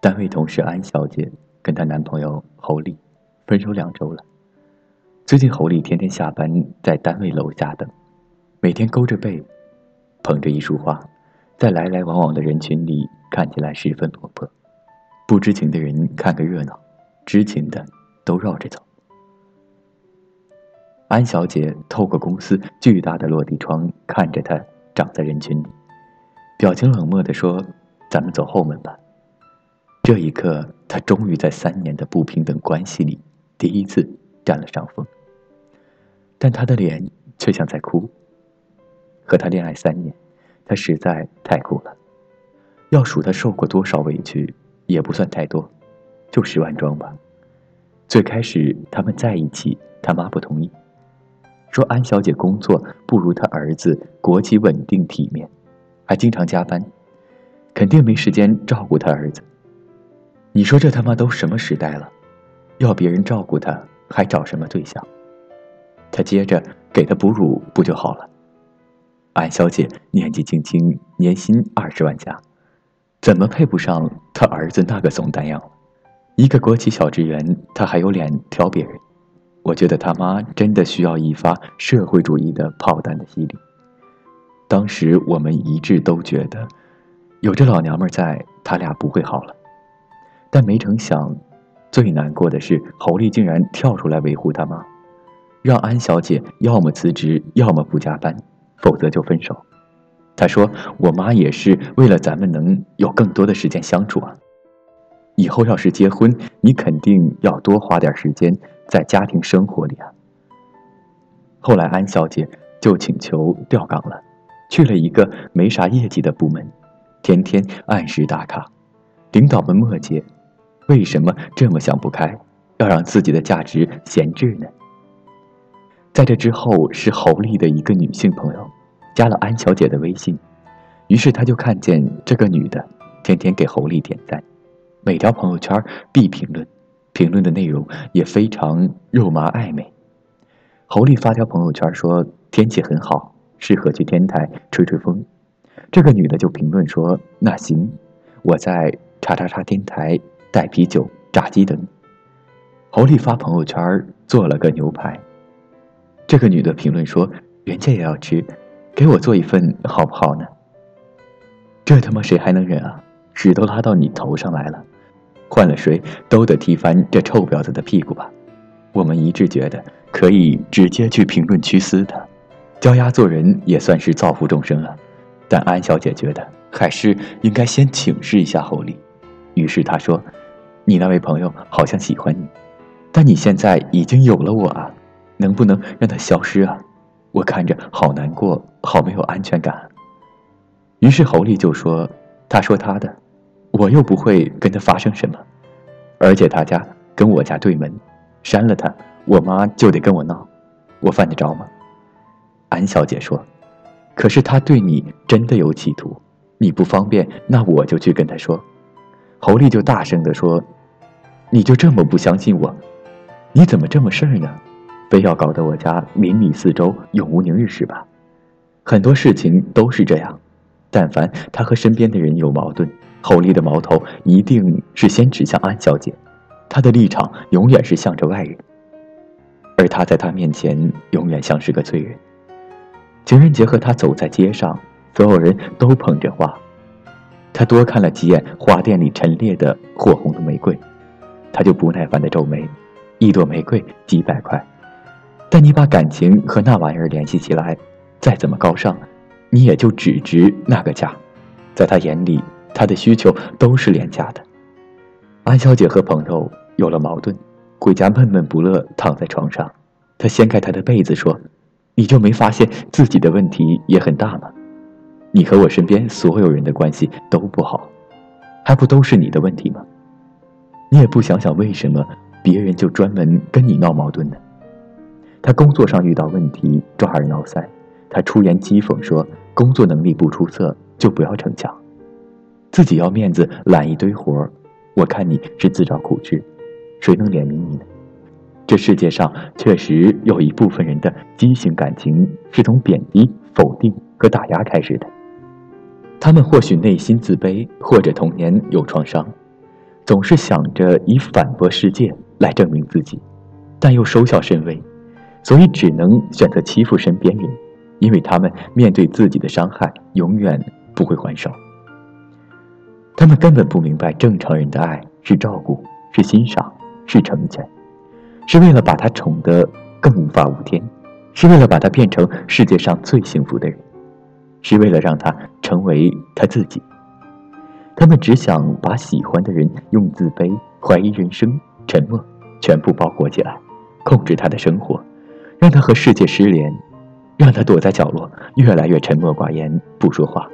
单位同事安小姐跟她男朋友侯丽分手两周了。最近侯丽天天下班在单位楼下等，每天勾着背，捧着一束花，在来来往往的人群里看起来十分落魄。不知情的人看个热闹，知情的都绕着走。安小姐透过公司巨大的落地窗看着他长在人群里，表情冷漠地说：“咱们走后门吧。”这一刻，他终于在三年的不平等关系里第一次占了上风。但他的脸却像在哭。和他恋爱三年，他实在太苦了。要数他受过多少委屈，也不算太多，就十万桩吧。最开始他们在一起，他妈不同意，说安小姐工作不如他儿子国企稳定体面，还经常加班，肯定没时间照顾他儿子。你说这他妈都什么时代了，要别人照顾他，还找什么对象？他接着给他哺乳不就好了？安小姐年纪轻轻，年薪二十万加，怎么配不上他儿子那个怂蛋样？一个国企小职员，他还有脸挑别人？我觉得他妈真的需要一发社会主义的炮弹的洗礼。当时我们一致都觉得，有这老娘们在，他俩不会好了。但没成想，最难过的是侯丽竟然跳出来维护他妈，让安小姐要么辞职，要么不加班，否则就分手。她说：“我妈也是为了咱们能有更多的时间相处啊。以后要是结婚，你肯定要多花点时间在家庭生活里啊。”后来安小姐就请求调岗了，去了一个没啥业绩的部门，天天按时打卡，领导们默解。为什么这么想不开，要让自己的价值闲置呢？在这之后，是侯丽的一个女性朋友加了安小姐的微信，于是他就看见这个女的天天给侯丽点赞，每条朋友圈必评论，评论的内容也非常肉麻暧昧。侯丽发条朋友圈说天气很好，适合去天台吹吹风，这个女的就评论说那行，我在叉叉叉天台。带啤酒、炸鸡等。侯丽发朋友圈做了个牛排。这个女的评论说：“人家也要吃，给我做一份好不好呢？”这他妈谁还能忍啊？屎都拉到你头上来了，换了谁都得踢翻这臭婊子的屁股吧？我们一致觉得可以直接去评论区撕他，教丫做人也算是造福众生啊。但安小姐觉得还是应该先请示一下侯丽，于是她说。你那位朋友好像喜欢你，但你现在已经有了我啊，能不能让他消失啊？我看着好难过，好没有安全感。于是侯丽就说：“他说他的，我又不会跟他发生什么，而且他家跟我家对门，删了他，我妈就得跟我闹，我犯得着吗？”安小姐说：“可是他对你真的有企图，你不方便，那我就去跟他说。”侯丽就大声地说：“你就这么不相信我？你怎么这么事儿呢？非要搞得我家邻里四周永无宁日是吧？很多事情都是这样，但凡他和身边的人有矛盾，侯丽的矛头一定是先指向安小姐，她的立场永远是向着外人，而他在他面前永远像是个罪人。情人节和他走在街上，所有人都捧着花。”他多看了几眼花店里陈列的火红的玫瑰，他就不耐烦的皱眉。一朵玫瑰几百块，但你把感情和那玩意儿联系起来，再怎么高尚，你也就只值那个价。在他眼里，他的需求都是廉价的。安小姐和朋友有了矛盾，回家闷闷不乐，躺在床上。她掀开她的被子说：“你就没发现自己的问题也很大吗？”你和我身边所有人的关系都不好，还不都是你的问题吗？你也不想想为什么别人就专门跟你闹矛盾呢？他工作上遇到问题抓耳挠腮，他出言讥讽说工作能力不出色就不要逞强，自己要面子揽一堆活儿，我看你是自找苦吃，谁能怜悯你呢？这世界上确实有一部分人的畸形感情是从贬低、否定和打压开始的。他们或许内心自卑，或者童年有创伤，总是想着以反驳世界来证明自己，但又收效甚微，所以只能选择欺负身边人，因为他们面对自己的伤害永远不会还手。他们根本不明白，正常人的爱是照顾，是欣赏，是成全，是为了把他宠得更无法无天，是为了把他变成世界上最幸福的人，是为了让他成为他自己。他们只想把喜欢的人用自卑、怀疑人生、沉默全部包裹起来，控制他的生活，让他和世界失联，让他躲在角落，越来越沉默寡言，不说话。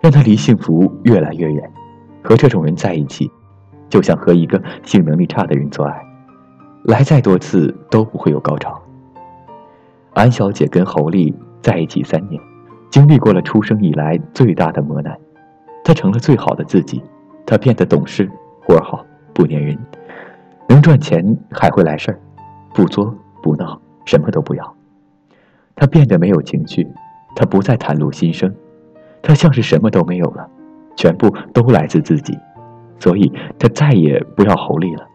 让他离幸福越来越远，和这种人在一起，就像和一个性能力差的人做爱，来再多次都不会有高潮。安小姐跟侯丽在一起三年，经历过了出生以来最大的磨难，她成了最好的自己，她变得懂事、活好、不粘人，能赚钱还会来事儿，不作不闹，什么都不要。她变得没有情绪，她不再袒露心声。他像是什么都没有了，全部都来自自己，所以他再也不要侯丽了。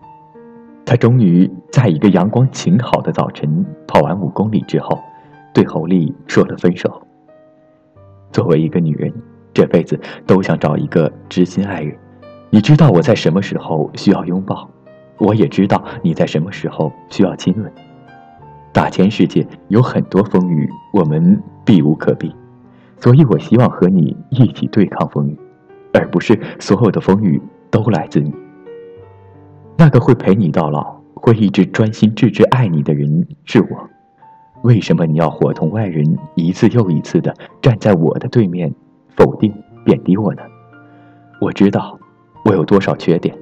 他终于在一个阳光晴好的早晨跑完五公里之后，对侯丽说了分手。作为一个女人，这辈子都想找一个知心爱人。你知道我在什么时候需要拥抱，我也知道你在什么时候需要亲吻。大千世界有很多风雨，我们避无可避。所以，我希望和你一起对抗风雨，而不是所有的风雨都来自你。那个会陪你到老、会一直专心致志爱你的人是我。为什么你要伙同外人一次又一次的站在我的对面，否定、贬低我呢？我知道我有多少缺点，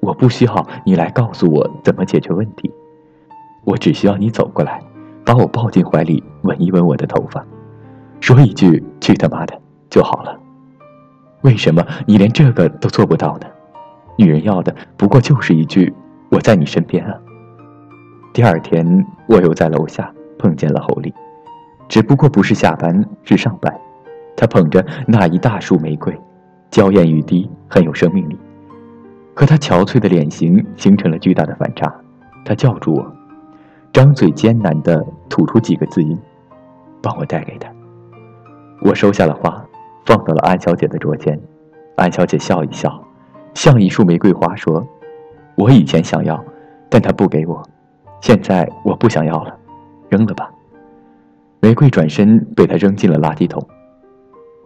我不需要你来告诉我怎么解决问题，我只需要你走过来，把我抱进怀里，吻一吻我的头发。说一句“去他妈的”就好了。为什么你连这个都做不到呢？女人要的不过就是一句“我在你身边啊”。第二天，我又在楼下碰见了侯丽，只不过不是下班，是上班。她捧着那一大束玫瑰，娇艳欲滴，很有生命力，和她憔悴的脸型形成了巨大的反差。她叫住我，张嘴艰难地吐出几个字音：“帮我带给他。”我收下了花，放到了安小姐的桌前。安小姐笑一笑，像一束玫瑰花，说：“我以前想要，但他不给我，现在我不想要了，扔了吧。”玫瑰转身被他扔进了垃圾桶。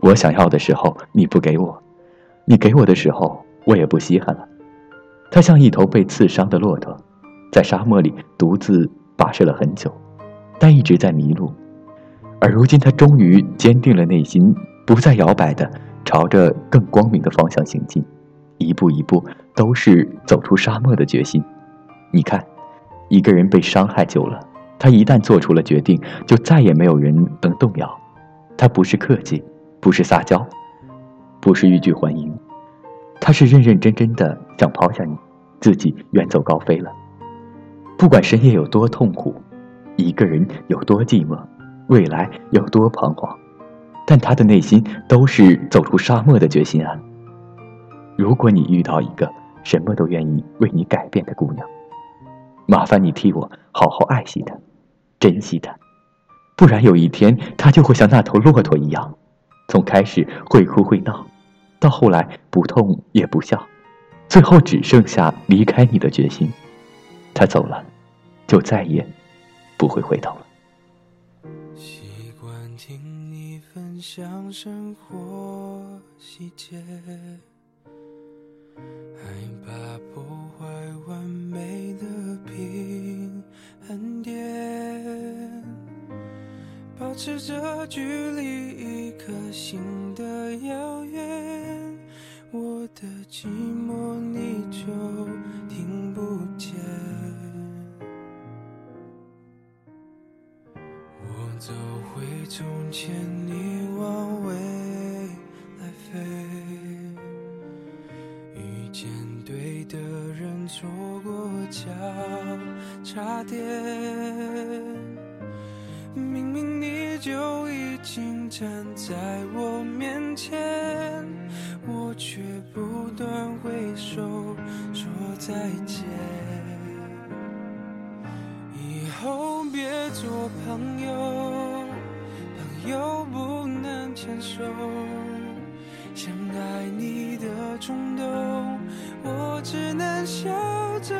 我想要的时候你不给我，你给我的时候我也不稀罕了。他像一头被刺伤的骆驼，在沙漠里独自跋涉了很久，但一直在迷路。而如今，他终于坚定了内心，不再摇摆的朝着更光明的方向行进，一步一步都是走出沙漠的决心。你看，一个人被伤害久了，他一旦做出了决定，就再也没有人能动摇。他不是客气，不是撒娇，不是欲拒还迎，他是认认真真的想抛下你，自己远走高飞了。不管深夜有多痛苦，一个人有多寂寞。未来有多彷徨，但他的内心都是走出沙漠的决心啊！如果你遇到一个什么都愿意为你改变的姑娘，麻烦你替我好好爱惜她，珍惜她，不然有一天她就会像那头骆驼一样，从开始会哭会闹，到后来不痛也不笑，最后只剩下离开你的决心。她走了，就再也不会回头了。习惯听你分享生活细节，害怕破坏完美的平衡点，保持着距离一颗心的遥远，我的寂寞你就听不见。我走回从前，你。往未来飞，遇见对的人，错过交叉点。明明你就已经站在我面前，我却不断挥手说。再见。以后别做朋友，朋友不能牵手。想爱你的冲动，我只能笑着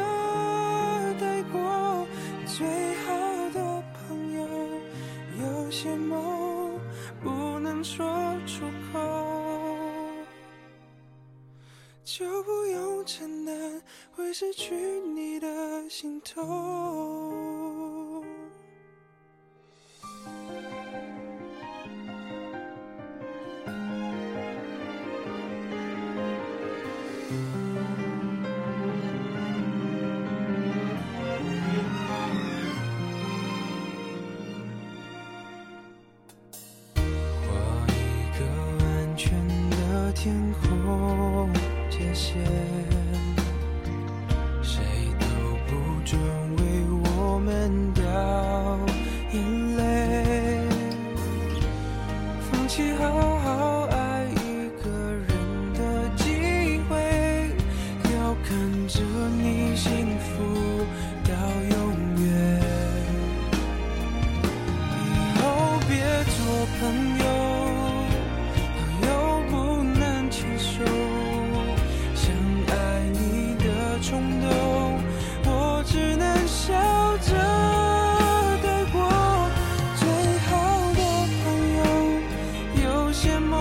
失去你的心痛。我只能笑着带过。最好的朋友，有些梦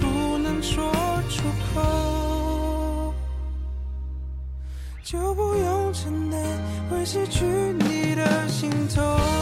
不能说出口。就不用承担会失去你的心痛。